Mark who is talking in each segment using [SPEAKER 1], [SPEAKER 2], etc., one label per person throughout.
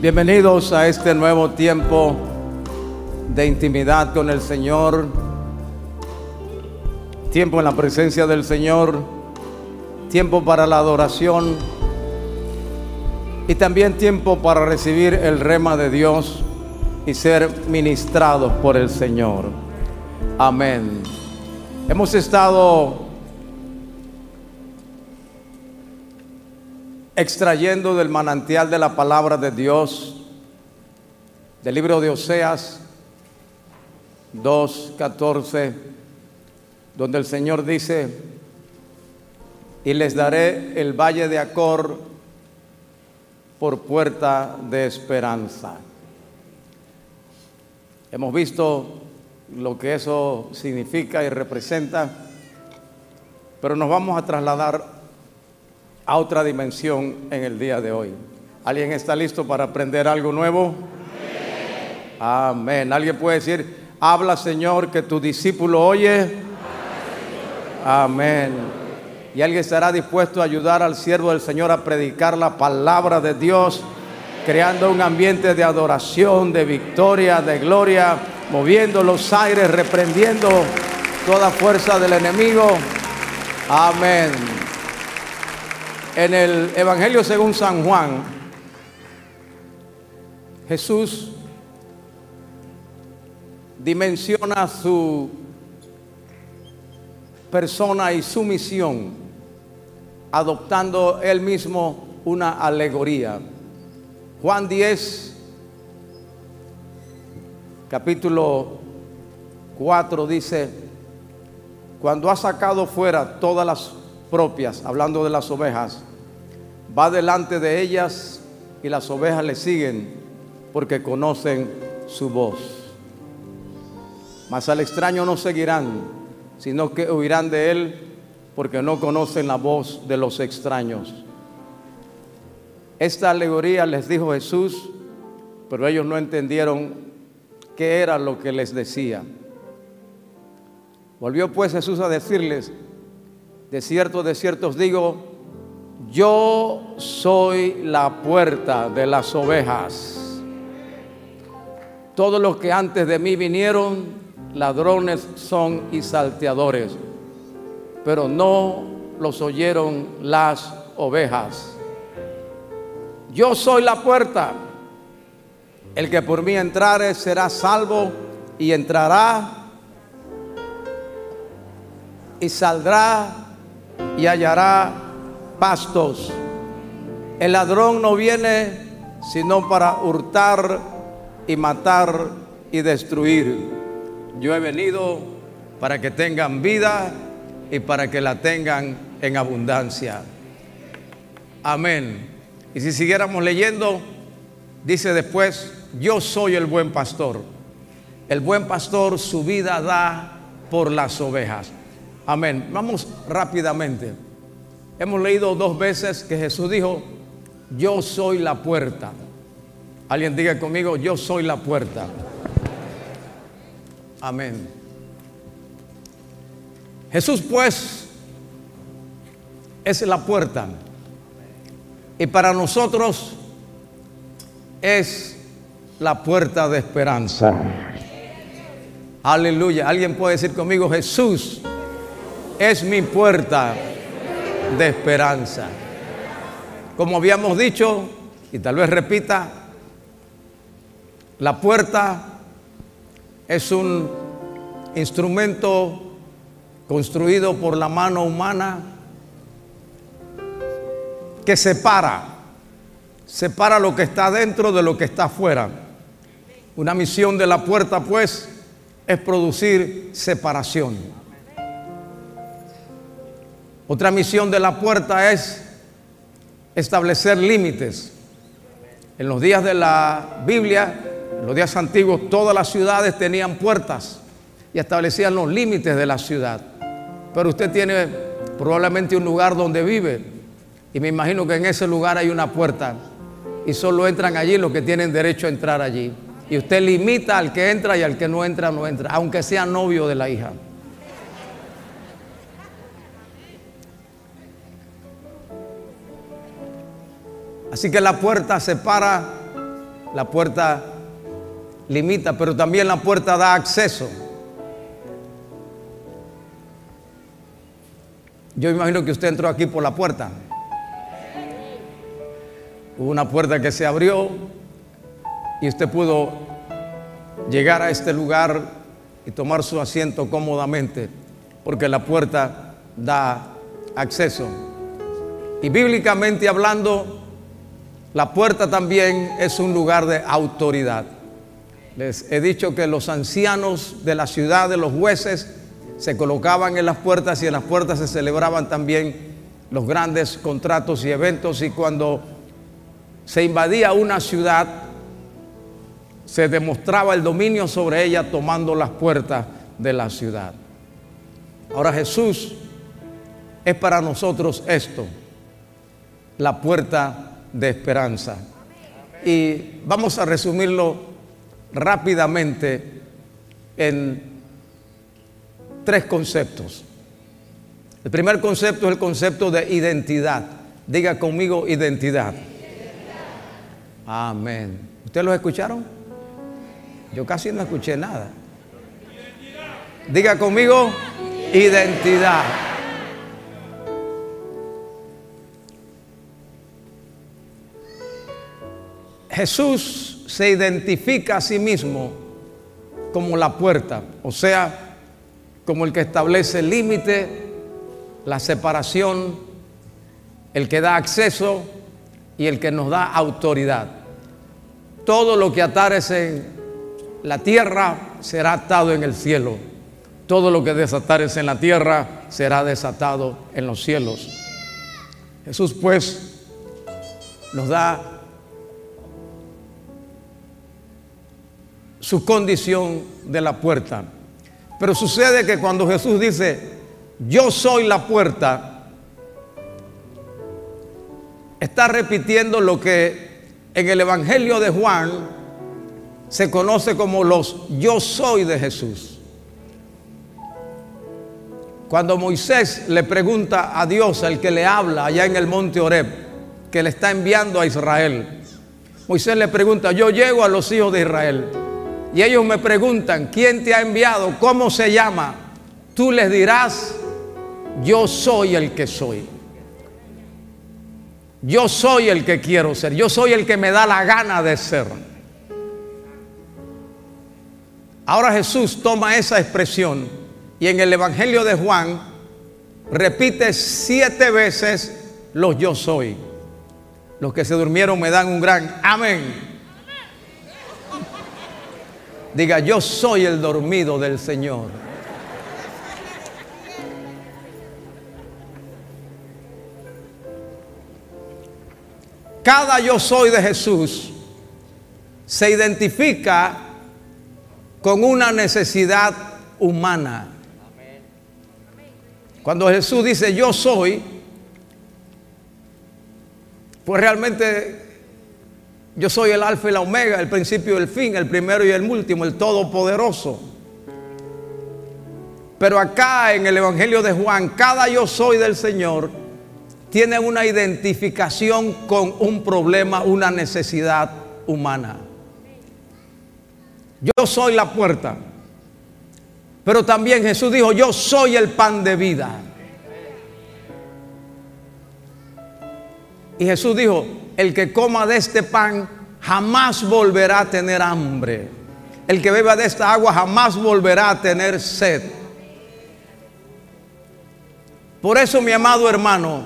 [SPEAKER 1] Bienvenidos a este nuevo tiempo de intimidad con el Señor, tiempo en la presencia del Señor, tiempo para la adoración y también tiempo para recibir el rema de Dios y ser ministrados por el Señor. Amén. Hemos estado extrayendo del manantial de la palabra de Dios, del libro de Oseas 2.14, donde el Señor dice, y les daré el valle de Acor por puerta de esperanza. Hemos visto lo que eso significa y representa, pero nos vamos a trasladar a otra dimensión en el día de hoy. ¿Alguien está listo para aprender algo nuevo? Amén. ¿Alguien puede decir, habla Señor, que tu discípulo oye? Amén. Y alguien estará dispuesto a ayudar al siervo del Señor a predicar la palabra de Dios, creando un ambiente de adoración, de victoria, de gloria, moviendo los aires, reprendiendo toda fuerza del enemigo. Amén. En el Evangelio según San Juan, Jesús dimensiona su persona y su misión, adoptando él mismo una alegoría. Juan 10, capítulo 4 dice, cuando ha sacado fuera todas las propias, hablando de las ovejas, va delante de ellas y las ovejas le siguen porque conocen su voz. Mas al extraño no seguirán, sino que huirán de él porque no conocen la voz de los extraños. Esta alegoría les dijo Jesús, pero ellos no entendieron qué era lo que les decía. Volvió pues Jesús a decirles, de cierto, de cierto os digo, yo soy la puerta de las ovejas. Todos los que antes de mí vinieron, ladrones son y salteadores, pero no los oyeron las ovejas. Yo soy la puerta. El que por mí entrare será salvo y entrará y saldrá y hallará pastos. El ladrón no viene sino para hurtar y matar y destruir. Yo he venido para que tengan vida y para que la tengan en abundancia. Amén. Y si siguiéramos leyendo, dice después, yo soy el buen pastor. El buen pastor su vida da por las ovejas. Amén. Vamos rápidamente. Hemos leído dos veces que Jesús dijo, yo soy la puerta. Alguien diga conmigo, yo soy la puerta. Amén. Jesús pues es la puerta. Y para nosotros es la puerta de esperanza. Aleluya. Alguien puede decir conmigo, Jesús es mi puerta de esperanza. Como habíamos dicho, y tal vez repita, la puerta es un instrumento construido por la mano humana que separa, separa lo que está dentro de lo que está afuera. Una misión de la puerta, pues, es producir separación. Otra misión de la puerta es establecer límites. En los días de la Biblia, en los días antiguos, todas las ciudades tenían puertas y establecían los límites de la ciudad. Pero usted tiene probablemente un lugar donde vive y me imagino que en ese lugar hay una puerta y solo entran allí los que tienen derecho a entrar allí. Y usted limita al que entra y al que no entra, no entra, aunque sea novio de la hija. Así que la puerta separa La puerta limita, pero también la puerta da acceso. Yo imagino que usted entró aquí por la puerta. Hubo una puerta que se abrió y usted pudo llegar a este lugar y tomar su asiento cómodamente, porque la puerta da acceso. Y bíblicamente hablando, la puerta también es un lugar de autoridad. Les he dicho que los ancianos de la ciudad, de los jueces, se colocaban en las puertas y en las puertas se celebraban también los grandes contratos y eventos y cuando se invadía una ciudad, se demostraba el dominio sobre ella tomando las puertas de la ciudad. Ahora Jesús es para nosotros esto, la puerta de esperanza. Y vamos a resumirlo rápidamente en tres conceptos. El primer concepto es el concepto de identidad. Diga conmigo identidad. Amén. ¿Ustedes lo escucharon? Yo casi no escuché nada. Diga conmigo identidad. Jesús se identifica a sí mismo como la puerta, o sea, como el que establece el límite, la separación, el que da acceso y el que nos da autoridad. Todo lo que atares en la tierra será atado en el cielo. Todo lo que desatares en la tierra será desatado en los cielos. Jesús pues nos da su condición de la puerta. Pero sucede que cuando Jesús dice, yo soy la puerta, está repitiendo lo que en el Evangelio de Juan se conoce como los yo soy de Jesús. Cuando Moisés le pregunta a Dios, al que le habla allá en el monte Oreb, que le está enviando a Israel, Moisés le pregunta, yo llego a los hijos de Israel y ellos me preguntan, ¿quién te ha enviado? ¿Cómo se llama? Tú les dirás, yo soy el que soy. Yo soy el que quiero ser. Yo soy el que me da la gana de ser. Ahora Jesús toma esa expresión y en el Evangelio de Juan repite siete veces los yo soy. Los que se durmieron me dan un gran amén. Diga, yo soy el dormido del Señor. Cada yo soy de Jesús se identifica con una necesidad humana. Cuando Jesús dice yo soy, pues realmente yo soy el alfa y la omega, el principio y el fin, el primero y el último, el todopoderoso. Pero acá en el Evangelio de Juan, cada yo soy del Señor tiene una identificación con un problema, una necesidad humana. Yo soy la puerta. Pero también Jesús dijo, yo soy el pan de vida. Y Jesús dijo, el que coma de este pan jamás volverá a tener hambre. El que beba de esta agua jamás volverá a tener sed. Por eso, mi amado hermano,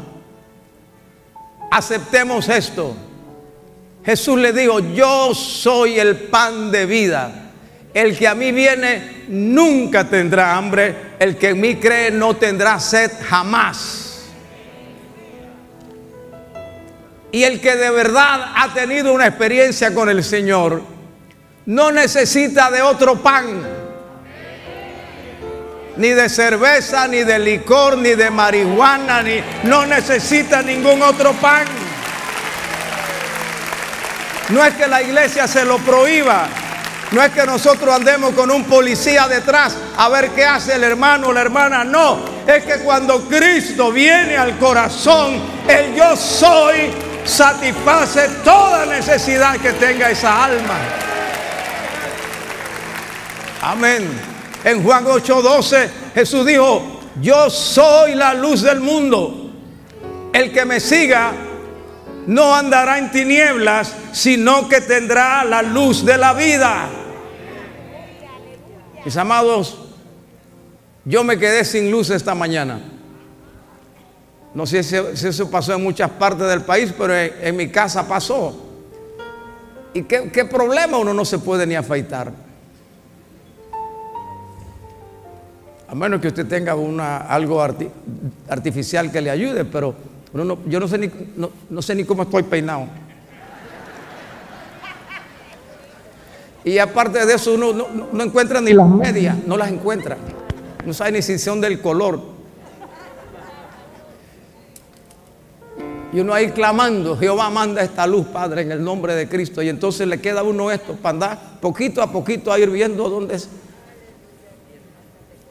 [SPEAKER 1] aceptemos esto. Jesús le dijo, yo soy el pan de vida. El que a mí viene nunca tendrá hambre. El que en mí cree no tendrá sed jamás. Y el que de verdad ha tenido una experiencia con el Señor, no necesita de otro pan, ni de cerveza, ni de licor, ni de marihuana, ni no necesita ningún otro pan. No es que la iglesia se lo prohíba, no es que nosotros andemos con un policía detrás a ver qué hace el hermano o la hermana, no, es que cuando Cristo viene al corazón, el yo soy satisface toda necesidad que tenga esa alma. Amén. En Juan 8:12 Jesús dijo, yo soy la luz del mundo. El que me siga no andará en tinieblas, sino que tendrá la luz de la vida. Mis amados, yo me quedé sin luz esta mañana. No sé si, eso pasó en muchas partes del país, pero en, mi casa pasó. ¿Y qué, problema uno no se puede ni afeitar? A menos que usted tenga una, algo artificial que le ayude, pero yo no sé, ni, no, sé ni cómo estoy peinado. Y aparte de eso, uno no, encuentra ni las medias, no las encuentra. No sabe ni si son del color. Y uno ahí clamando, Jehová manda esta luz, Padre, en el nombre de Cristo. Y entonces le queda uno esto para andar poquito a poquito a ir viendo dónde es.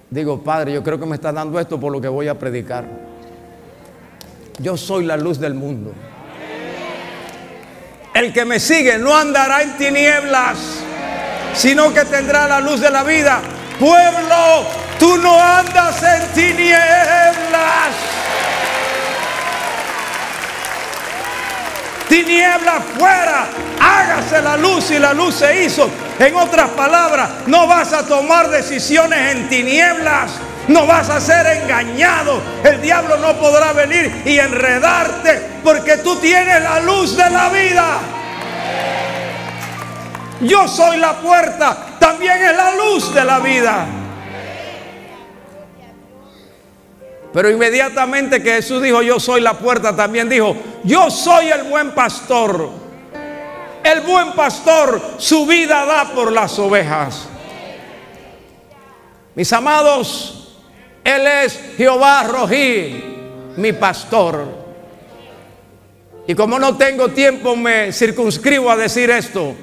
[SPEAKER 1] Digo, Padre, yo creo que me está dando esto por lo que voy a predicar. Yo soy la luz del mundo. El que me sigue no andará en tinieblas, sino que tendrá la luz de la vida. Pueblo, tú no andas en tinieblas. Tinieblas fuera, hágase la luz y la luz se hizo. En otras palabras, no vas a tomar decisiones en tinieblas no vas a ser engañado. El diablo no podrá venir y enredarte porque tú tienes la luz de la vida. Yo soy la puerta, también es la luz de la vida. Pero inmediatamente que Jesús dijo, yo soy la puerta, también dijo, yo soy el buen pastor. El buen pastor su vida da por las ovejas. Mis amados, él es Jehová Rojí, mi pastor. Y como no tengo tiempo, me circunscribo a decir esto.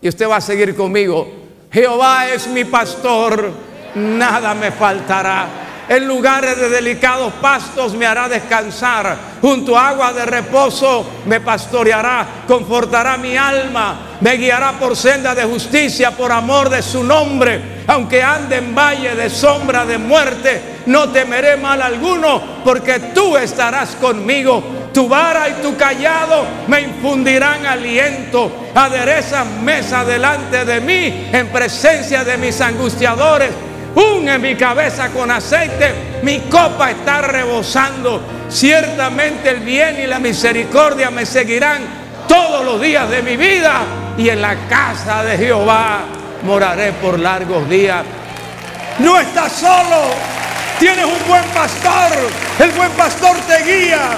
[SPEAKER 1] Y usted va a seguir conmigo. Jehová es mi pastor, nada me faltará. En lugares de delicados pastos me hará descansar. Junto a agua de reposo me pastoreará, confortará mi alma me guiará por senda de justicia por amor de su nombre. Aunque ande en valle de sombra de muerte, no temeré mal alguno, porque tú estarás conmigo. Tu vara y tu callado me infundirán aliento. Aderezas mesa delante de mí en presencia de mis angustiadores. Unge mi cabeza con aceite, mi copa está rebosando. Ciertamente el bien y la misericordia me seguirán todos los días de mi vida y en la casa de Jehová moraré por largos días. No estás solo, tienes un buen pastor, el buen pastor te guía,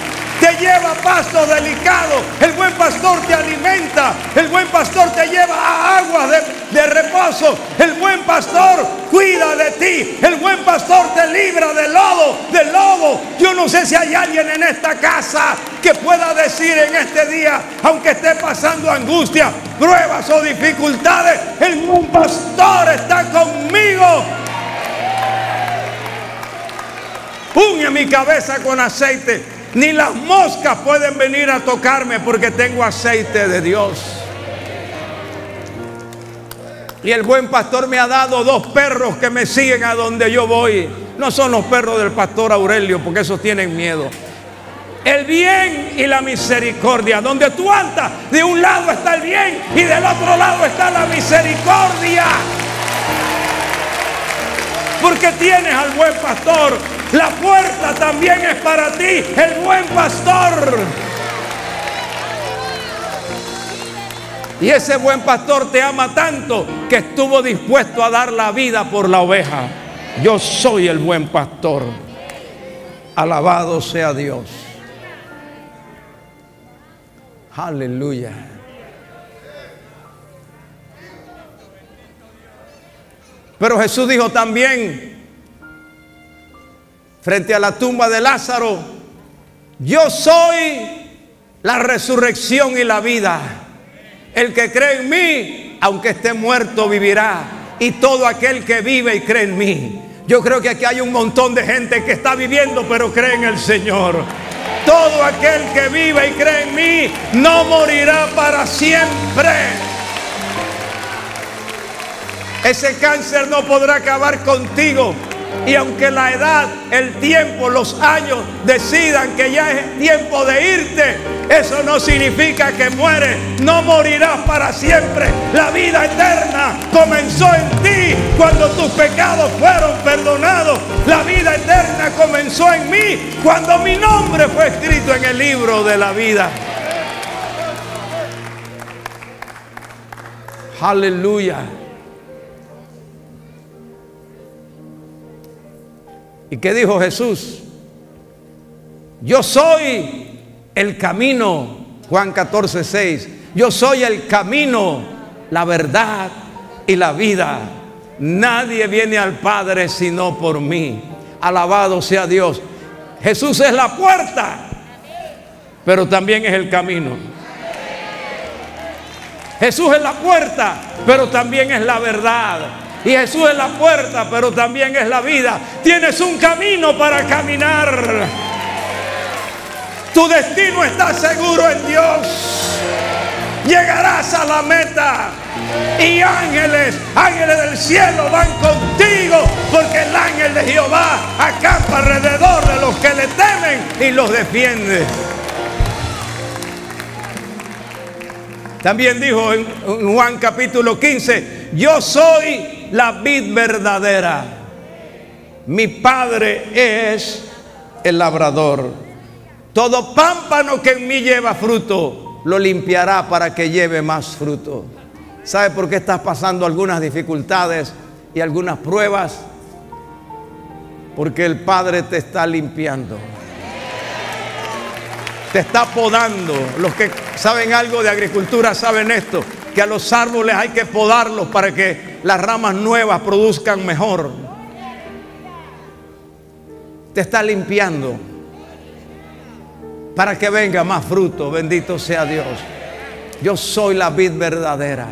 [SPEAKER 1] te lleva a pasto delicado, el buen pastor te alimenta, el buen pastor te lleva a aguas de, reposo, el buen pastor cuida de ti, el buen pastor te libra del lodo, del lobo. Yo no sé si hay alguien en esta casa que pueda decir en este día, aunque esté pasando angustia, pruebas o dificultades, el buen pastor está conmigo. Unge mi cabeza con aceite ni las moscas pueden venir a tocarme porque tengo aceite de Dios. Y el buen pastor me ha dado dos perros que me siguen a donde yo voy. No son los perros del pastor Aurelio porque esos tienen miedo. El bien y la misericordia. Donde tú andas, de un lado está el bien y del otro lado está la misericordia. Porque tienes al buen pastor la puerta también es para ti, el buen pastor. Y ese buen pastor te ama tanto que estuvo dispuesto a dar la vida por la oveja. Yo soy el buen pastor. Alabado sea Dios. Aleluya. Pero Jesús dijo también, frente a la tumba de Lázaro, yo soy la resurrección y la vida. El que cree en mí, aunque esté muerto, vivirá. Y todo aquel que vive y cree en mí. Yo creo que aquí hay un montón de gente que está viviendo, pero cree en el Señor. Todo aquel que vive y cree en mí no morirá para siempre. Ese cáncer no podrá acabar contigo. Y aunque la edad, el tiempo, los años decidan que ya es tiempo de irte, eso no significa que mueres. No morirás para siempre. La vida eterna comenzó en ti cuando tus pecados fueron perdonados. La vida eterna comenzó en mí cuando mi nombre fue escrito en el libro de la vida. Aleluya. ¿Y qué dijo Jesús? Yo soy el camino, Juan 14, 6. Yo soy el camino, la verdad y la vida. Nadie viene al Padre sino por mí. Alabado sea Dios. Jesús es la puerta, pero también es el camino. Jesús es la puerta, pero también es la verdad. Y Jesús es la puerta, pero también es la vida. Tienes un camino para caminar. Tu destino está seguro en Dios. Llegarás a la meta. Y ángeles, ángeles del cielo van contigo. Porque el ángel de Jehová acampa alrededor de los que le temen y los defiende. También dijo en Juan capítulo 15, yo soy la vid verdadera. Mi Padre es el labrador. Todo pámpano que en mí lleva fruto, lo limpiará para que lleve más fruto. ¿Sabe por qué estás pasando algunas dificultades y algunas pruebas? Porque el Padre te está limpiando. Te está podando. Los que saben algo de agricultura saben esto que a los árboles hay que podarlos para que las ramas nuevas produzcan mejor. Te está limpiando para que venga más fruto. Bendito sea Dios. Yo soy la vid verdadera.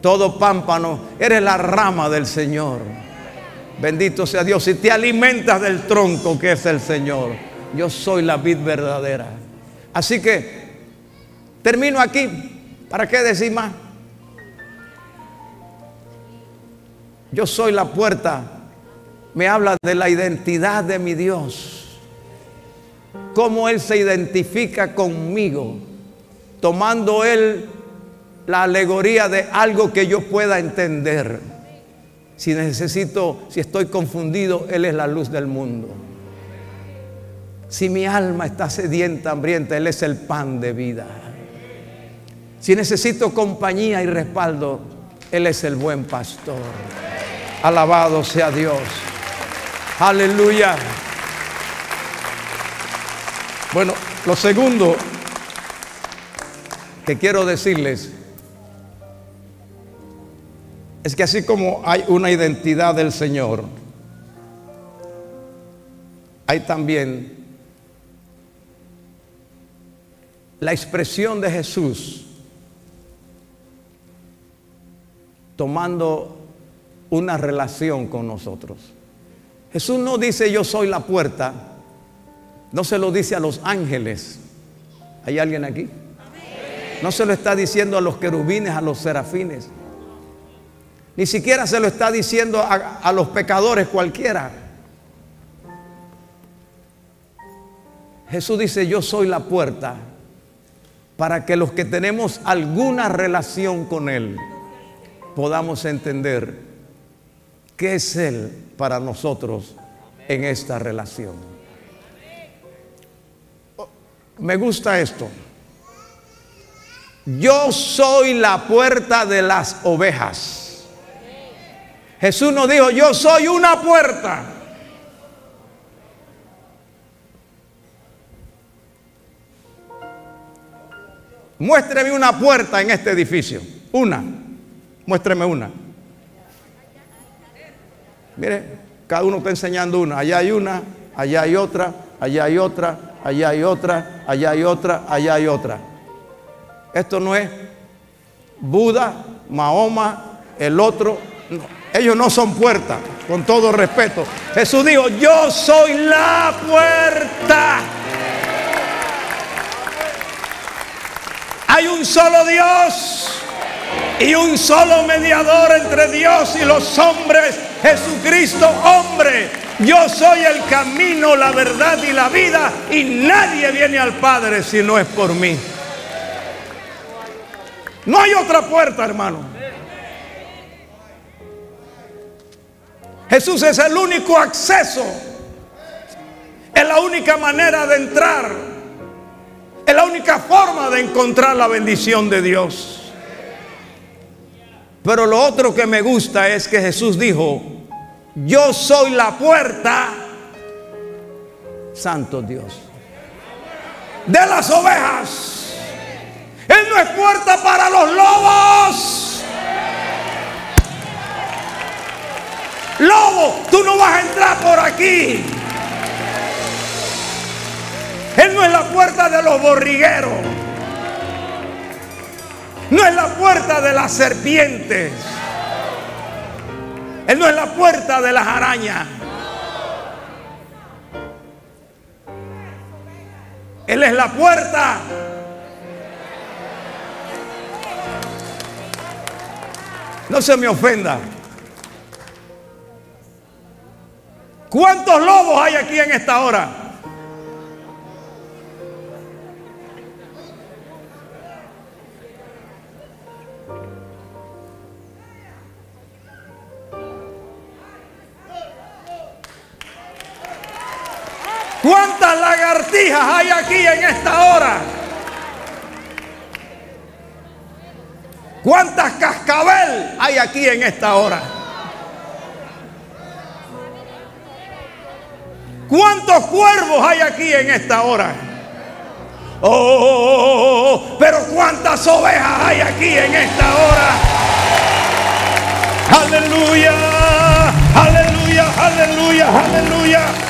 [SPEAKER 1] Todo pámpano, eres la rama del Señor. Bendito sea Dios. Si te alimentas del tronco que es el Señor, yo soy la vid verdadera. Así que termino aquí. ¿Para qué decir más? Yo soy la puerta. Me habla de la identidad de mi Dios. Cómo Él se identifica conmigo. Tomando Él la alegoría de algo que yo pueda entender. Si necesito, si estoy confundido, Él es la luz del mundo. Si mi alma está sedienta, hambrienta, Él es el pan de vida. Si necesito compañía y respaldo, Él es el buen pastor. Alabado sea Dios. Aleluya. Bueno, lo segundo que quiero decirles es que así como hay una identidad del Señor, hay también la expresión de Jesús tomando una relación con nosotros. Jesús no dice yo soy la puerta, no se lo dice a los ángeles. ¿Hay alguien aquí? No se lo está diciendo a los querubines, a los serafines. Ni siquiera se lo está diciendo a, los pecadores cualquiera. Jesús dice, yo soy la puerta para que los que tenemos alguna relación con Él, podamos entender qué es Él para nosotros en esta relación. Me gusta esto. Yo soy la puerta de las ovejas. Jesús nos dijo, yo soy una puerta. Muéstreme una puerta en este edificio. Una. Muéstreme una. Mire, cada uno está enseñando una. Allá hay una, allá hay otra, allá hay otra, allá hay otra, allá hay otra, allá hay otra. Esto no es Buda, Mahoma, el otro. Ellos no son puertas, con todo respeto. Jesús dijo, yo soy la puerta. Hay un solo Dios y un solo mediador entre Dios y los hombres, Jesucristo hombre. Yo soy el camino, la verdad y la vida y nadie viene al Padre si no es por mí. No hay otra puerta, hermano. Jesús es el único acceso. Es la única manera de entrar. Es la única forma de encontrar la bendición de Dios. Pero lo otro que me gusta es que Jesús dijo, yo soy la puerta, santo Dios, de las ovejas. Él no es puerta para los lobos. Lobo, tú no vas a entrar por aquí. Él no es la puerta de los borrigueros. No es la puerta de las serpientes. Él no es la puerta de las arañas. Él es la puerta. No se me ofenda. ¿Cuántos lobos hay aquí en esta hora? ¿Cuántas lagartijas hay aquí en esta hora? ¿Cuántas cascabel hay aquí en esta hora? ¿Cuántos cuervos hay aquí en esta hora? Oh, pero cuántas ovejas hay aquí en esta hora. Aleluya, aleluya, aleluya, aleluya.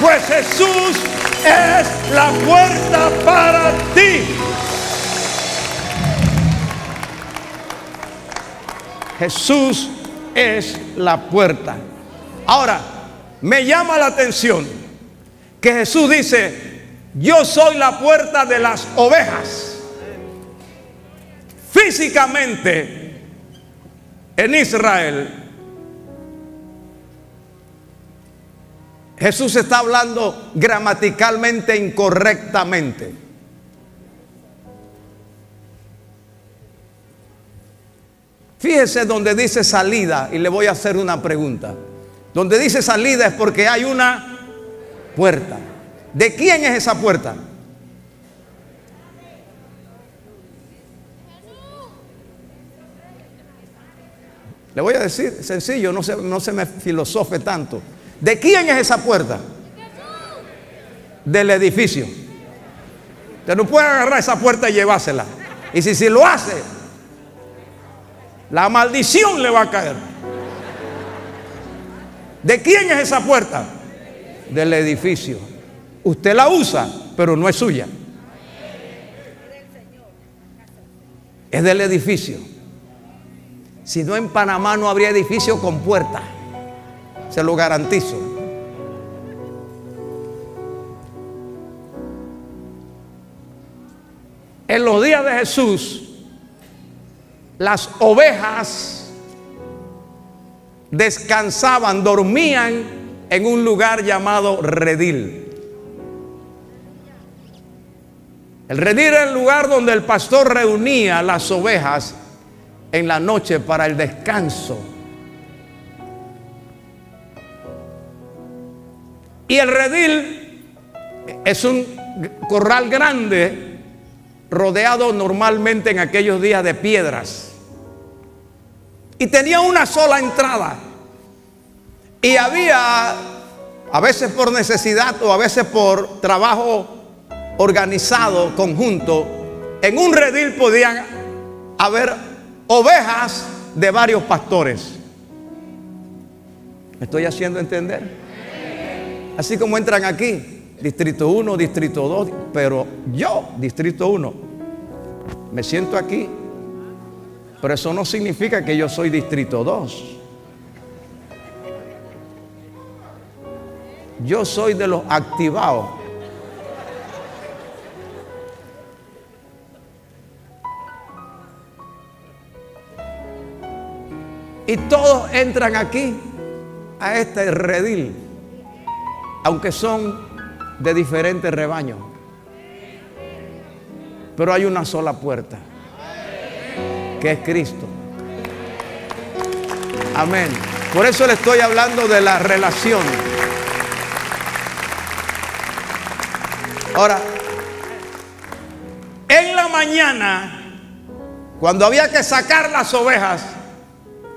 [SPEAKER 1] Pues Jesús es la puerta para ti. Jesús es la puerta. Ahora, me llama la atención que Jesús dice, yo soy la puerta de las ovejas. Físicamente, en Israel, Jesús está hablando gramaticalmente incorrectamente. Fíjese donde dice salida y le voy a hacer una pregunta. Donde dice salida es porque hay una puerta. ¿De quién es esa puerta? Le voy a decir sencillo, no se, no se me filosofe tanto. ¿De quién es esa puerta? Del edificio. Usted no puede agarrar esa puerta y llevársela. Y si, si lo hace, la maldición le va a caer. ¿De quién es esa puerta? Del edificio. Usted la usa, pero no es suya. Es del edificio. Si no en Panamá no habría edificio con puerta. Se lo garantizo. En los días de Jesús, las ovejas descansaban, dormían en un lugar llamado redil. El redil era el lugar donde el pastor reunía las ovejas en la noche para el descanso. Y el redil es un corral grande rodeado normalmente en aquellos días de piedras. Y tenía una sola entrada. Y había, a veces por necesidad o a veces por trabajo organizado, conjunto, en un redil podían haber ovejas de varios pastores. ¿Me estoy haciendo entender? Así como entran aquí, Distrito 1, Distrito 2, pero yo, Distrito 1, me siento aquí. Pero eso no significa que yo soy Distrito 2. Yo soy de los activados. Y todos entran aquí a este redil aunque son de diferentes rebaños. Pero hay una sola puerta, que es Cristo. Amén. Por eso le estoy hablando de la relación. Ahora, en la mañana, cuando había que sacar las ovejas,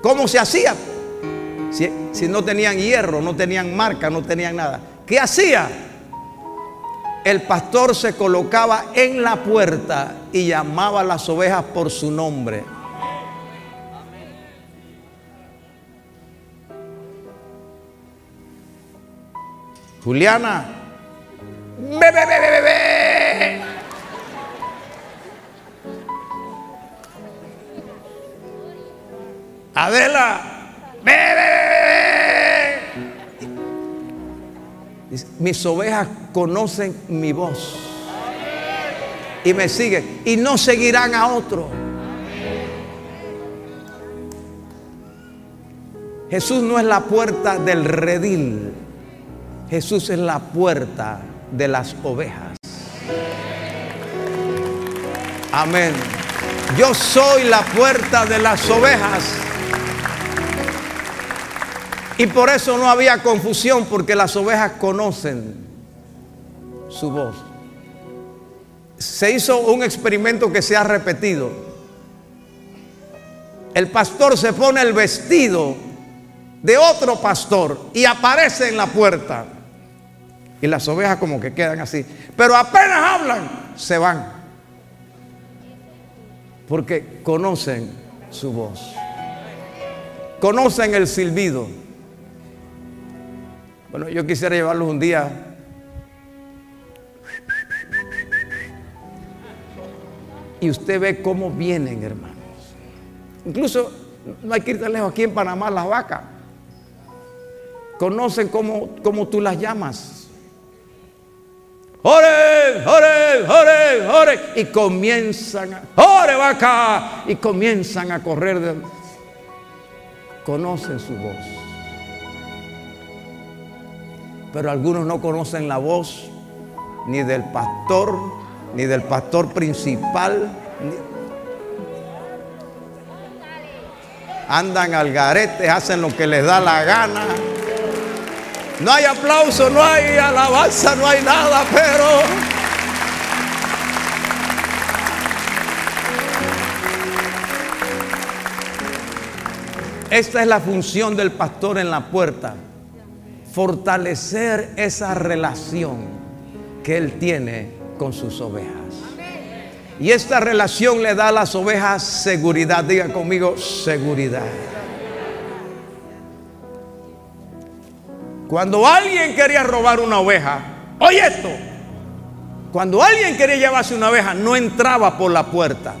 [SPEAKER 1] ¿cómo se hacía? Si, si, no tenían hierro, no tenían marca, no tenían nada. ¿Qué hacía? El pastor se colocaba en la puerta y llamaba a las ovejas por su nombre. Juliana, bebé, bebé, bebé. Adela, bebé. Mis ovejas conocen mi voz y me siguen y no seguirán a otro. Jesús no es la puerta del redil. Jesús es la puerta de las ovejas. Amén. Yo soy la puerta de las ovejas. Y por eso no había confusión, porque las ovejas conocen su voz. Se hizo un experimento que se ha repetido. El pastor se pone el vestido de otro pastor y aparece en la puerta. Y las ovejas como que quedan así. Pero apenas hablan, se van. Porque conocen su voz. Conocen el silbido. Bueno, yo quisiera llevarlos un día. Y usted ve cómo vienen, hermanos. Incluso no hay que ir tan lejos aquí en Panamá las vacas. Conocen cómo, cómo tú las llamas. ¡Ore, ore, ore, ore! Y comienzan a, ¡ore vaca! Y comienzan a correr. De, conocen su voz. Pero algunos no conocen la voz ni del pastor, ni del pastor principal. Andan al garete, hacen lo que les da la gana. No hay aplauso, no hay alabanza, no hay nada, pero esta es la función del pastor en la puerta. Fortalecer esa relación que él tiene con sus ovejas. Y esta relación le da a las ovejas seguridad. Diga conmigo, seguridad. Cuando alguien quería robar una oveja, oye esto, cuando alguien quería llevarse una oveja, no entraba por la puerta.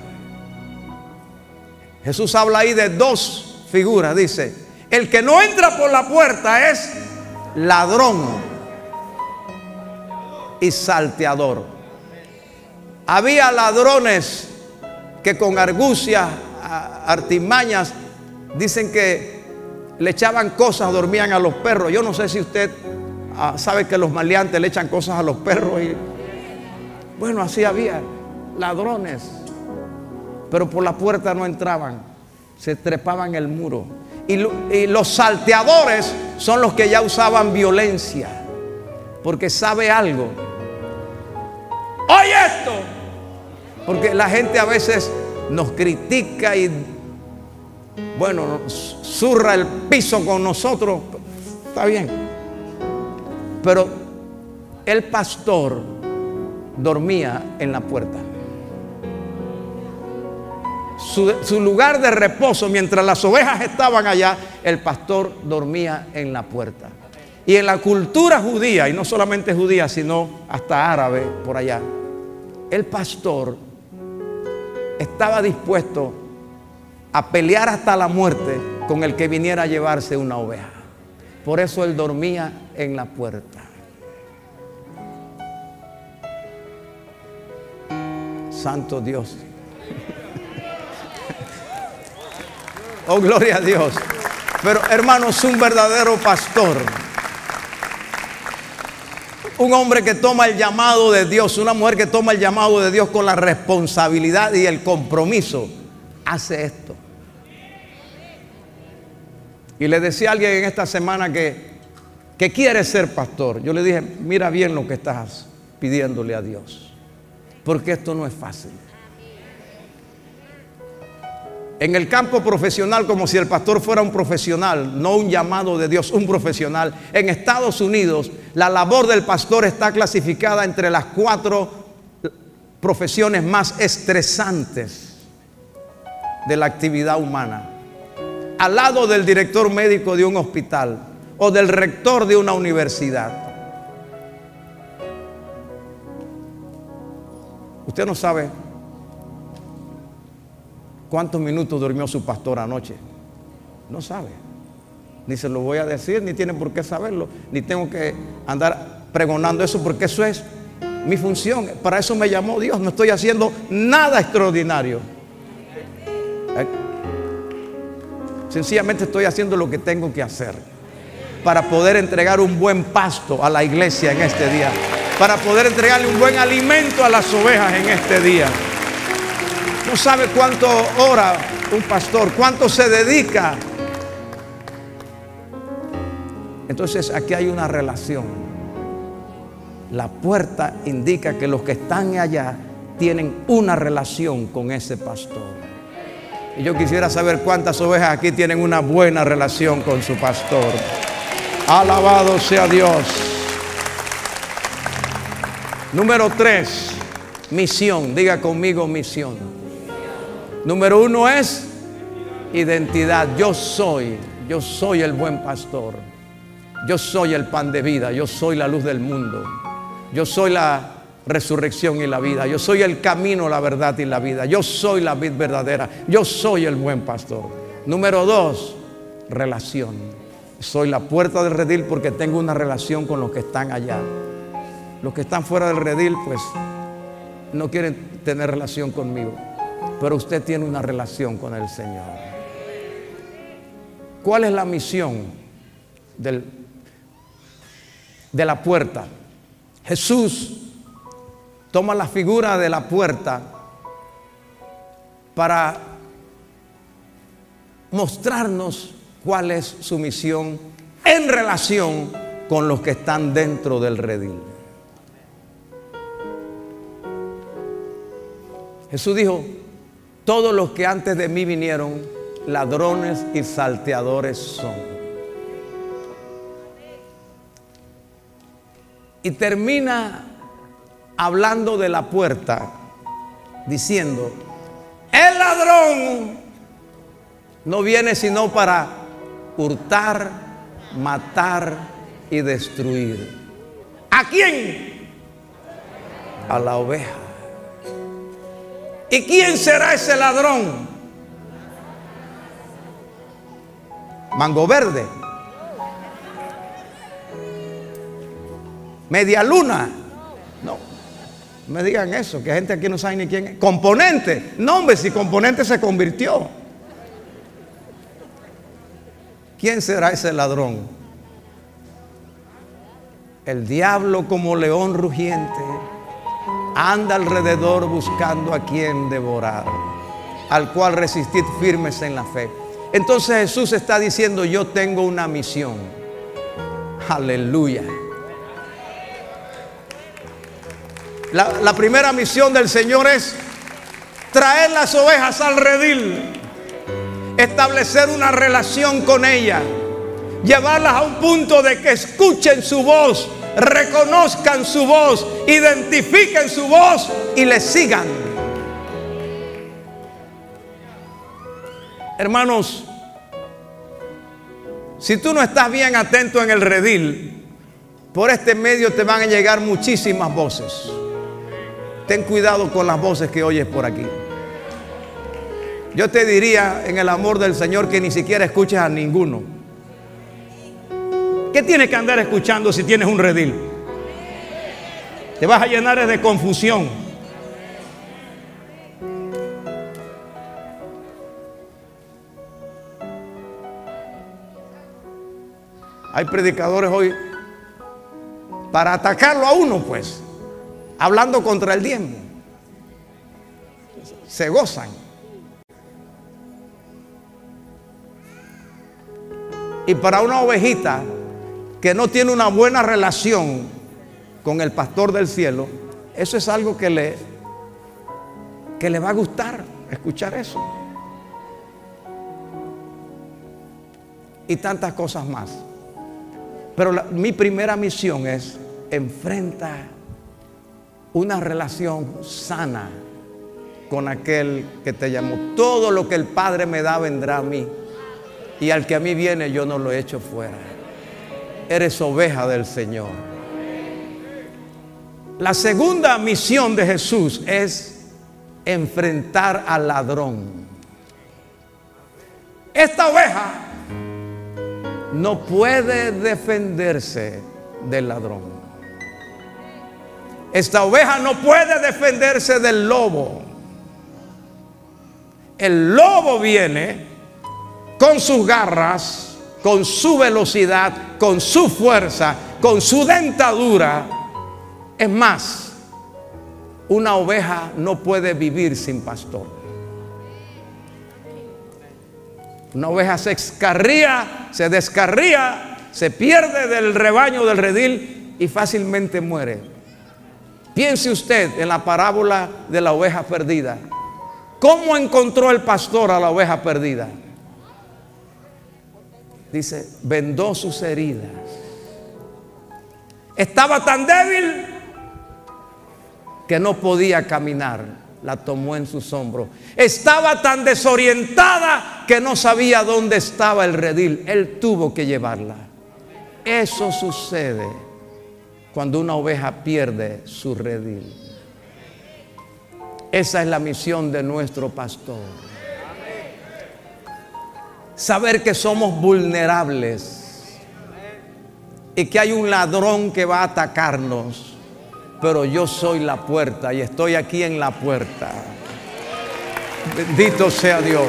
[SPEAKER 1] Jesús habla ahí de dos figuras, dice, el que no entra por la puerta es ladrón y salteador. Había ladrones que con argucias, artimañas, dicen que le echaban cosas, dormían a los perros. Yo no sé si usted ah, sabe que los maleantes le echan cosas a los perros. Y, bueno, así había ladrones. Pero por la puerta no entraban. Se trepaban el muro. Y, los salteadores son los que ya usaban violencia. Porque sabe algo. Oye esto. Porque la gente a veces nos critica y bueno, zurra el piso con nosotros, está bien. Pero el pastor dormía en la puerta. Su, lugar de reposo, mientras las ovejas estaban allá, el pastor dormía en la puerta. Y en la cultura judía, y no solamente judía, sino hasta árabe por allá, el pastor estaba dispuesto a pelear hasta la muerte con el que viniera a llevarse una oveja. Por eso él dormía en la puerta. Santo Dios. Oh, gloria a Dios. Pero hermanos, un verdadero pastor. Un hombre que toma el llamado de Dios, una mujer que toma el llamado de Dios con la responsabilidad y el compromiso, hace esto. Y le decía a alguien en esta semana que, que quiere ser pastor. Yo le dije, mira bien lo que estás pidiéndole a Dios. Porque esto no es fácil. En el campo profesional, como si el pastor fuera un profesional, no un llamado de Dios, un profesional. En Estados Unidos, la labor del pastor está clasificada entre las cuatro profesiones más estresantes de la actividad humana. Al lado del director médico de un hospital o del rector de una universidad. Usted no sabe ¿Cuántos minutos durmió su pastor anoche? No sabe. Ni se lo voy a decir, ni tiene por qué saberlo, ni tengo que andar pregonando eso, porque eso es mi función. Para eso me llamó Dios. No estoy haciendo nada extraordinario. Eh, sencillamente estoy haciendo lo que tengo que hacer para poder entregar un buen pasto a la iglesia en este día, para poder entregarle un buen alimento a las ovejas en este día. No sabe cuánto ora un pastor, cuánto se dedica. Entonces aquí hay una relación. La puerta indica que los que están allá tienen una relación con ese pastor. Y yo quisiera saber cuántas ovejas aquí tienen una buena relación con su pastor. Alabado sea Dios. Número tres, misión. Diga conmigo misión. Número uno es identidad. Yo soy, yo soy el buen pastor. Yo soy el pan de vida. Yo soy la luz del mundo. Yo soy la resurrección y la vida. Yo soy el camino, la verdad y la vida. Yo soy la vid verdadera. Yo soy el buen pastor. Número dos, relación. Soy la puerta del redil porque tengo una relación con los que están allá. Los que están fuera del redil, pues no quieren tener relación conmigo pero usted tiene una relación con el Señor. ¿Cuál es la misión del, de la puerta? Jesús toma la figura de la puerta para mostrarnos cuál es su misión en relación con los que están dentro del redil. Jesús dijo, todos los que antes de mí vinieron, ladrones y salteadores son. Y termina hablando de la puerta, diciendo, el ladrón no viene sino para hurtar, matar y destruir. ¿A quién? A la oveja. ¿Y quién será ese ladrón? Mango verde. Media luna. No. Me digan eso, que gente aquí no sabe ni quién es. Componente. No, hombre, si componente se convirtió. ¿Quién será ese ladrón? El diablo como león rugiente anda alrededor buscando a quien devorar, al cual resistid firmes en la fe. Entonces Jesús está diciendo, yo tengo una misión. Aleluya. La, la, primera misión del Señor es traer las ovejas al redil, establecer una relación con ellas, llevarlas a un punto de que escuchen su voz reconozcan su voz, identifiquen su voz y le sigan. Hermanos, si tú no estás bien atento en el redil, por este medio te van a llegar muchísimas voces. Ten cuidado con las voces que oyes por aquí. Yo te diría en el amor del Señor que ni siquiera escuches a ninguno. ¿Qué tienes que andar escuchando si tienes un redil? Te vas a llenar de confusión. Hay predicadores hoy para atacarlo a uno, pues, hablando contra el diezmo. Se gozan. Y para una ovejita que no tiene una buena relación con el pastor del cielo, eso es algo que le, que le va a gustar escuchar eso. Y tantas cosas más. Pero mi primera misión es enfrentar una relación sana con aquel que te llamó. Todo lo que el Padre me da vendrá a mí. Y al que a mí viene yo no lo echo fuera. Eres oveja del Señor. La segunda misión de Jesús es enfrentar al ladrón. Esta oveja no puede defenderse del ladrón. Esta oveja no puede defenderse del lobo. El lobo viene con sus garras, con su velocidad, con su fuerza, con su dentadura. Es más, una oveja no puede vivir sin pastor. Una oveja se escarría, se descarría, se pierde del rebaño del redil y fácilmente muere. Piense usted en la parábola de la oveja perdida. ¿Cómo encontró el pastor a la oveja perdida? Dice, vendó sus heridas. Estaba tan débil que no podía caminar la tomó en sus hombros. Estaba tan desorientada que no sabía dónde estaba el redil. Él tuvo que llevarla. Eso sucede cuando una oveja pierde su redil. Esa es la misión de nuestro pastor. Saber que somos vulnerables y que hay un ladrón que va a atacarnos pero yo soy la puerta y estoy aquí en la puerta. Bendito sea Dios.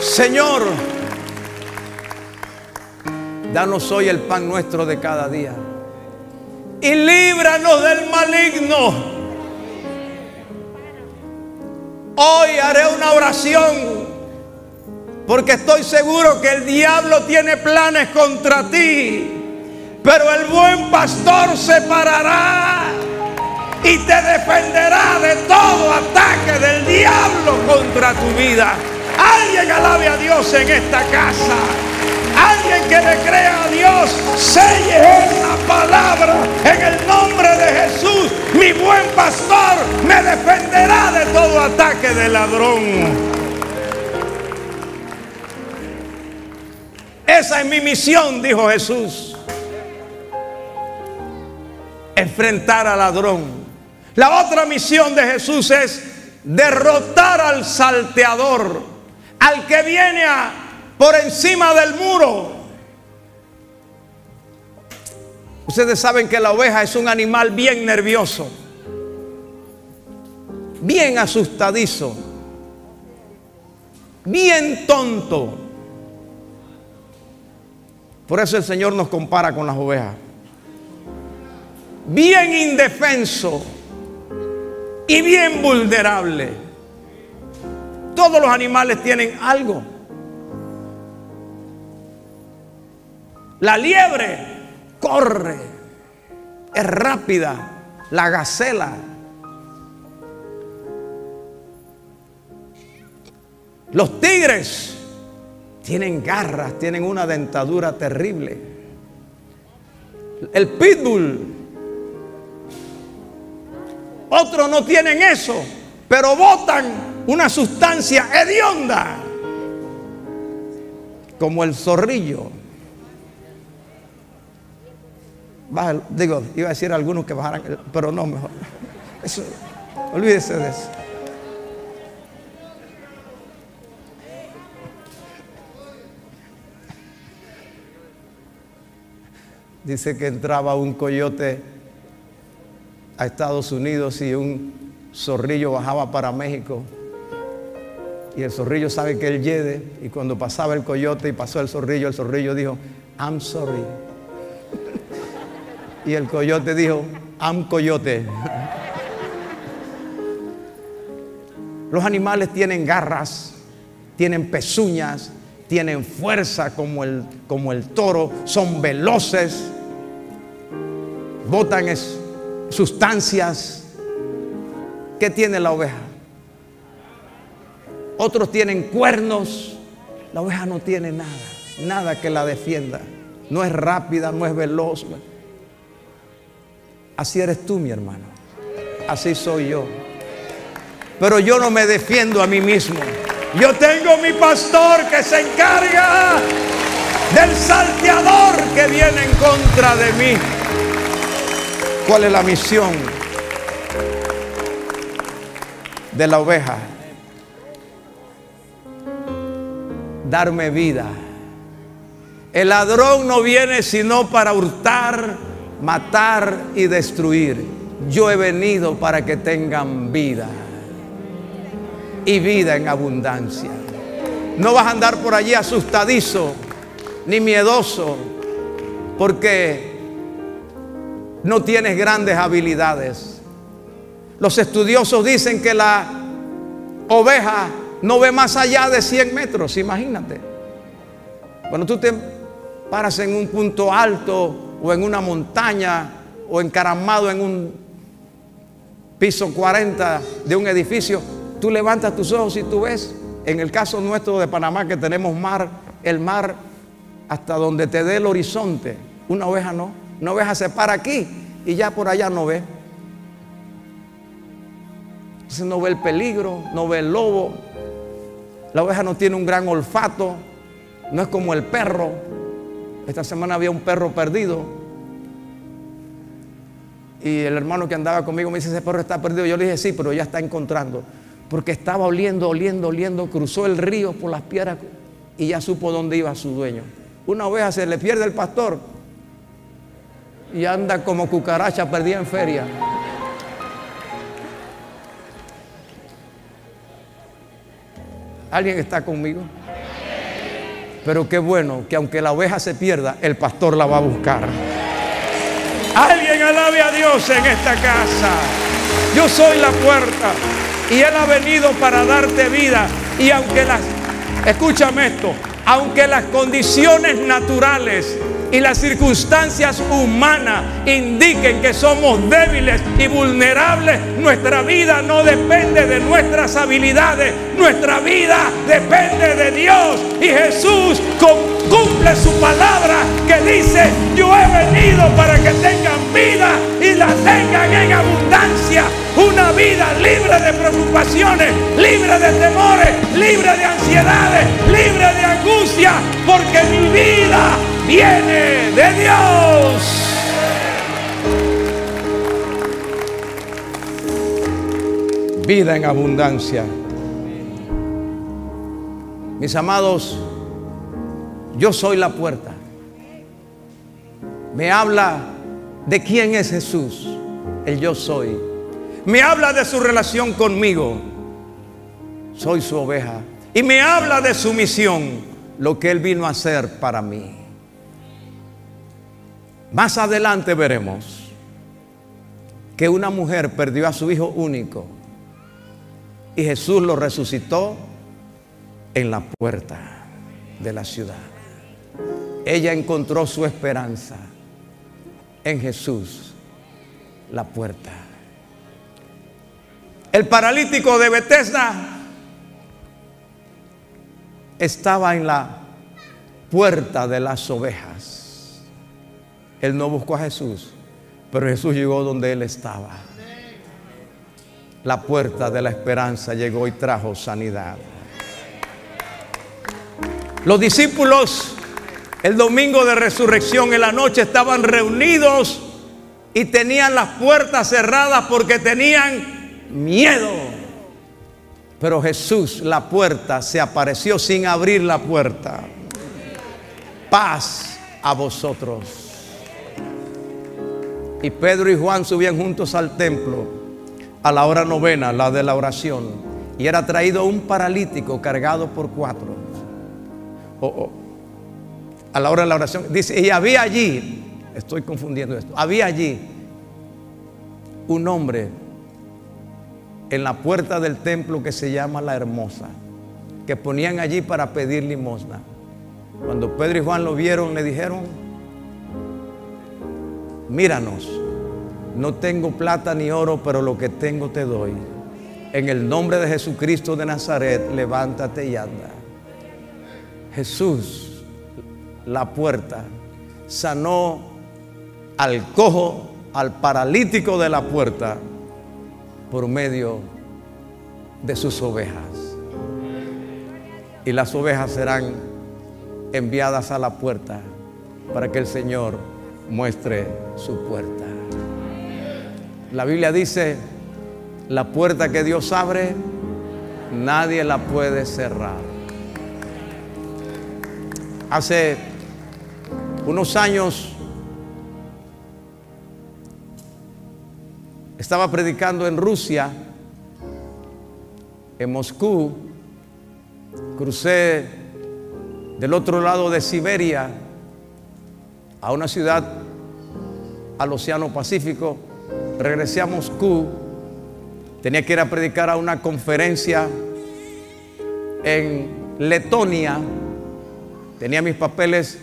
[SPEAKER 1] Señor, danos hoy el pan nuestro de cada día. Y líbranos del maligno. Hoy haré una oración porque estoy seguro que el diablo tiene planes contra ti. Pero el buen pastor se parará y te defenderá de todo ataque del diablo contra tu vida. Alguien alabe a Dios en esta casa. Alguien que le crea a Dios, selle la palabra en el nombre de Jesús. Mi buen pastor me defenderá de todo ataque del ladrón. Esa es mi misión, dijo Jesús enfrentar al ladrón. La otra misión de Jesús es derrotar al salteador, al que viene a, por encima del muro. Ustedes saben que la oveja es un animal bien nervioso, bien asustadizo, bien tonto. Por eso el Señor nos compara con las ovejas bien indefenso y bien vulnerable. Todos los animales tienen algo. La liebre corre, es rápida. La gacela. Los tigres tienen garras, tienen una dentadura terrible. El pitbull otros no tienen eso, pero botan una sustancia hedionda, como el zorrillo. Digo, iba a decir a algunos que bajaran, pero no, mejor. olvídese de eso. Dice que entraba un coyote a Estados Unidos y un zorrillo bajaba para México. Y el zorrillo sabe que él yede. Y cuando pasaba el coyote y pasó el zorrillo, el zorrillo dijo, I'm sorry. Y el coyote dijo, I'm coyote. Los animales tienen garras, tienen pezuñas, tienen fuerza como el, como el toro, son veloces, botan sustancias. ¿Qué tiene la oveja? Otros tienen cuernos. La oveja no tiene nada, nada que la defienda. No es rápida, no es veloz. Así eres tú, mi hermano. Así soy yo pero yo no me defiendo a mí mismo. Yo tengo mi pastor que se encarga del salteador que viene en contra de mí. ¿Cuál es la misión de la oveja? Darme vida. El ladrón no viene sino para hurtar, matar y destruir. Yo he venido para que tengan vida y vida en abundancia. No vas a andar por allí asustadizo ni miedoso porque no tienes grandes habilidades. Los estudiosos dicen que la oveja no ve más allá de 100 metros, imagínate. Cuando tú te paras en un punto alto o en una montaña o encaramado en un piso 40 de un edificio, Tú levantas tus ojos y tú ves, en el caso nuestro de Panamá que tenemos mar, el mar hasta donde te dé el horizonte. Una oveja no. Una oveja se para aquí y ya por allá no ve. Entonces no ve el peligro, no ve el lobo. La oveja no tiene un gran olfato, no es como el perro. Esta semana había un perro perdido. Y el hermano que andaba conmigo me dice, ese perro está perdido. Yo le dije, sí, pero ya está encontrando porque estaba oliendo, oliendo, oliendo, cruzó el río por las piedras y ya supo dónde iba su dueño. Una oveja se le pierde el pastor y anda como cucaracha perdida en feria. ¿Alguien está conmigo? Pero qué bueno que aunque la oveja se pierda, el pastor la va a buscar. Alguien alabe a Dios en esta casa. Yo soy la puerta. Y Él ha venido para darte vida. Y aunque las, escúchame esto, aunque las condiciones naturales y las circunstancias humanas indiquen que somos débiles y vulnerables, nuestra vida no depende de nuestras habilidades, nuestra vida depende de Dios. Y Jesús cumple su palabra que dice, yo he venido para que tengan vida y la tengan en abundancia. Una vida libre de preocupaciones, libre de temores, libre de ansiedades, libre de angustia, porque mi vida viene de Dios. Vida en abundancia. Mis amados, yo soy la puerta. Me habla de quién es Jesús, el yo soy. Me habla de su relación conmigo. Soy su oveja. Y me habla de su misión, lo que Él vino a hacer para mí. Más adelante veremos que una mujer perdió a su hijo único y Jesús lo resucitó en la puerta de la ciudad. Ella encontró su esperanza en Jesús, la puerta. El paralítico de Bethesda estaba en la puerta de las ovejas. Él no buscó a Jesús, pero Jesús llegó donde él estaba. La puerta de la esperanza llegó y trajo sanidad. Los discípulos el domingo de resurrección en la noche estaban reunidos y tenían las puertas cerradas porque tenían miedo. Pero Jesús, la puerta, se apareció sin abrir la puerta. Paz a vosotros. Y Pedro y Juan subían juntos al templo a la hora novena, la de la oración. y era traído un paralítico cargado por cuatro. a la hora de la oración, dice, y había allí, estoy confundiendo esto, había allí un hombre en la puerta del templo que se llama la hermosa, que ponían allí para pedir limosna. Cuando Pedro y Juan lo vieron, le dijeron, míranos, no tengo plata ni oro, pero lo que tengo te doy. En el nombre de Jesucristo de Nazaret, levántate y anda. Jesús, la puerta, sanó al cojo, al paralítico de la puerta, por medio de sus ovejas. Y las ovejas serán enviadas a la puerta para que el Señor muestre su puerta. La Biblia dice, la puerta que Dios abre, nadie la puede cerrar. Hace unos años estaba predicando en Rusia, en Moscú, crucé del otro lado de Siberia a una ciudad al Océano Pacífico, regresé a Moscú Tenía que ir a predicar a una conferencia en Letonia. Tenía mis papeles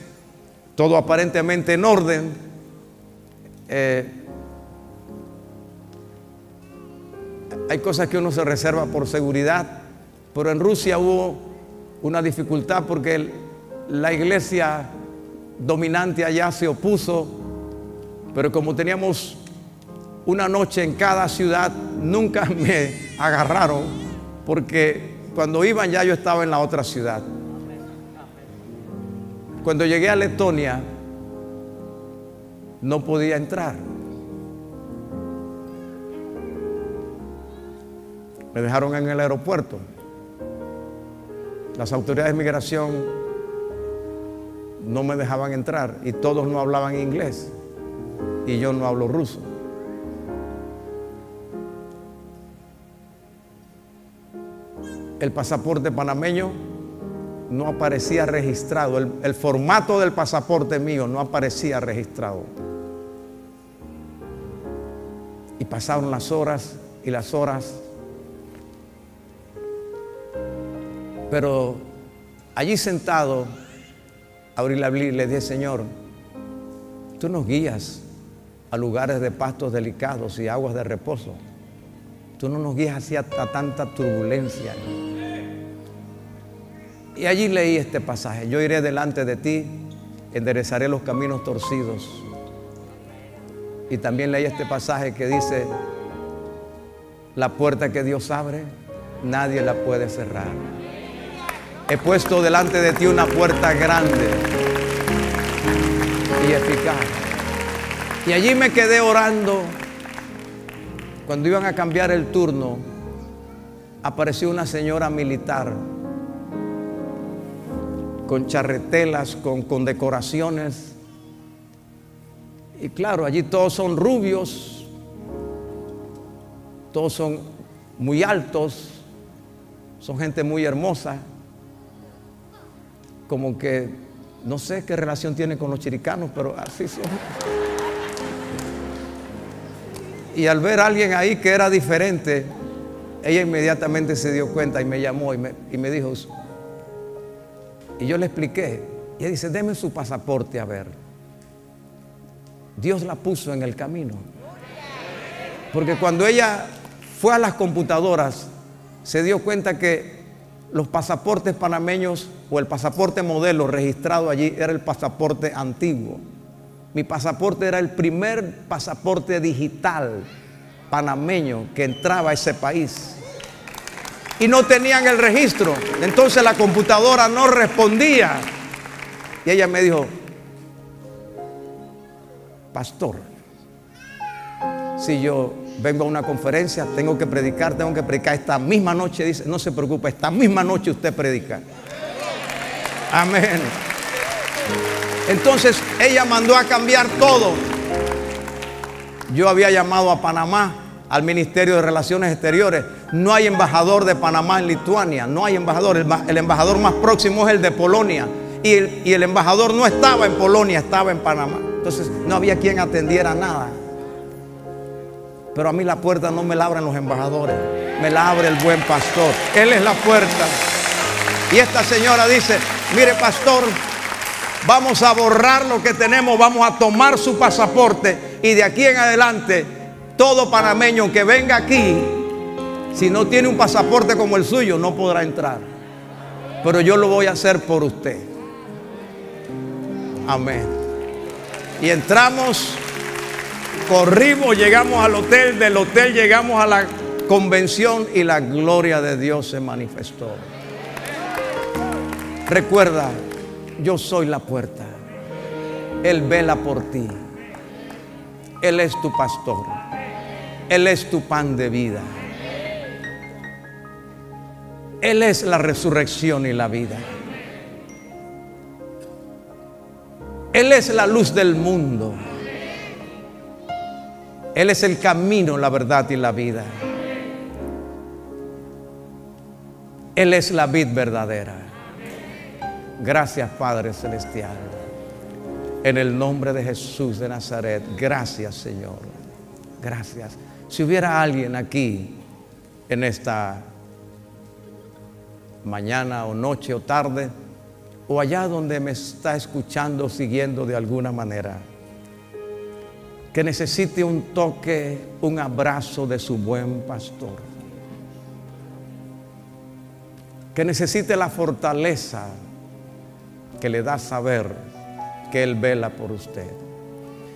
[SPEAKER 1] todo aparentemente en orden. Eh, hay cosas que uno se reserva por seguridad, pero en Rusia hubo una dificultad porque la iglesia dominante allá se opuso, pero como teníamos una noche en cada ciudad, nunca me agarraron porque cuando iban ya yo estaba en la otra ciudad. Cuando llegué a Letonia, no podía entrar. Me dejaron en el aeropuerto. Las autoridades de migración no me dejaban entrar y todos no hablaban inglés y yo no hablo ruso. el pasaporte panameño no aparecía registrado. El, formato del pasaporte mío no aparecía registrado. Y pasaron las horas y las horas. Pero allí sentado, abrí la Biblia y le dije, Señor, tú nos guías a lugares de pastos delicados y aguas de reposo. Tú no nos guías hacia tanta turbulencia. Y allí leí este pasaje. Yo iré delante de ti, enderezaré los caminos torcidos. Y también leí este pasaje que dice, la puerta que Dios abre, nadie la puede cerrar. He puesto delante de ti una puerta grande y eficaz. Y allí me quedé orando cuando iban a cambiar el turno, apareció una señora militar con charretelas, con, con decoraciones. Y claro, allí todos son rubios, todos son muy altos, son gente muy hermosa, como que no sé qué relación tiene con los chiricanos, pero así son. Y al ver a alguien ahí que era diferente, ella inmediatamente se dio cuenta y me llamó y me, dijo, y yo le expliqué, y ella dice, deme su pasaporte a ver. Dios la puso en el camino. Porque cuando ella fue a las computadoras, se dio cuenta que los pasaportes panameños o el pasaporte modelo registrado allí era el pasaporte antiguo. Mi pasaporte era el primer pasaporte digital panameño que entraba a ese país. Y no tenían el registro. Entonces la computadora no respondía. Y ella me dijo, pastor, si yo vengo a una conferencia, tengo que predicar, tengo que predicar esta misma noche, dice, no se preocupe, esta misma noche usted predica. Amén. Entonces ella mandó a cambiar todo. Yo había llamado a Panamá al Ministerio de Relaciones Exteriores. No hay embajador de Panamá en Lituania, no hay embajador. El, embajador más próximo es el de Polonia. Y el, y el embajador no estaba en Polonia, estaba en Panamá. Entonces no había quien atendiera nada. Pero a mí la puerta no me la abren los embajadores, me la abre el buen pastor. Él es la puerta. Y esta señora dice, mire pastor, vamos a borrar lo que tenemos, vamos a tomar su pasaporte y de aquí en adelante todo panameño que venga aquí, si no tiene un pasaporte como el suyo, no podrá entrar. Pero yo lo voy a hacer por usted. Amén. Y entramos Corrimos, llegamos al hotel, del hotel llegamos a la convención y la gloria de Dios se manifestó. Recuerda, yo soy la puerta. Él vela por ti. Él es tu pastor. Él es tu pan de vida. Él es la resurrección y la vida. Él es la luz del mundo. Él es el camino, la verdad y la vida. Él es la vid verdadera. Gracias Padre Celestial. En el nombre de Jesús de Nazaret. Gracias Señor. Gracias. Si hubiera alguien aquí en esta mañana o noche o tarde, o allá donde me está escuchando, siguiendo de alguna manera, que necesite un toque, un abrazo de su buen pastor. Que necesite la fortaleza que le da saber que Él vela por usted.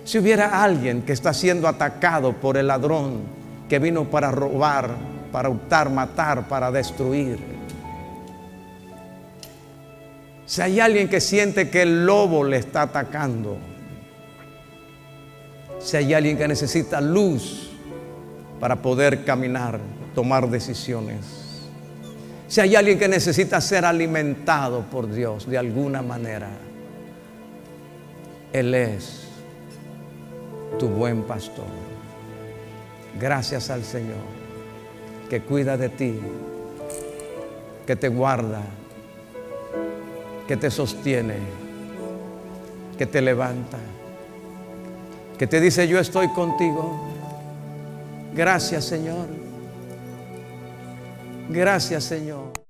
[SPEAKER 1] Si hubiera alguien que está siendo atacado por el ladrón que vino para robar, para hurtar, matar, para destruir. Si hay alguien que siente que el lobo le está atacando, si hay alguien que necesita luz para poder caminar, tomar decisiones. Si hay alguien que necesita ser alimentado por Dios de alguna manera, Él es tu buen pastor. Gracias al Señor que cuida de ti, que te guarda, que te sostiene, que te levanta que te dice, yo estoy contigo. Gracias Señor. Gracias Señor.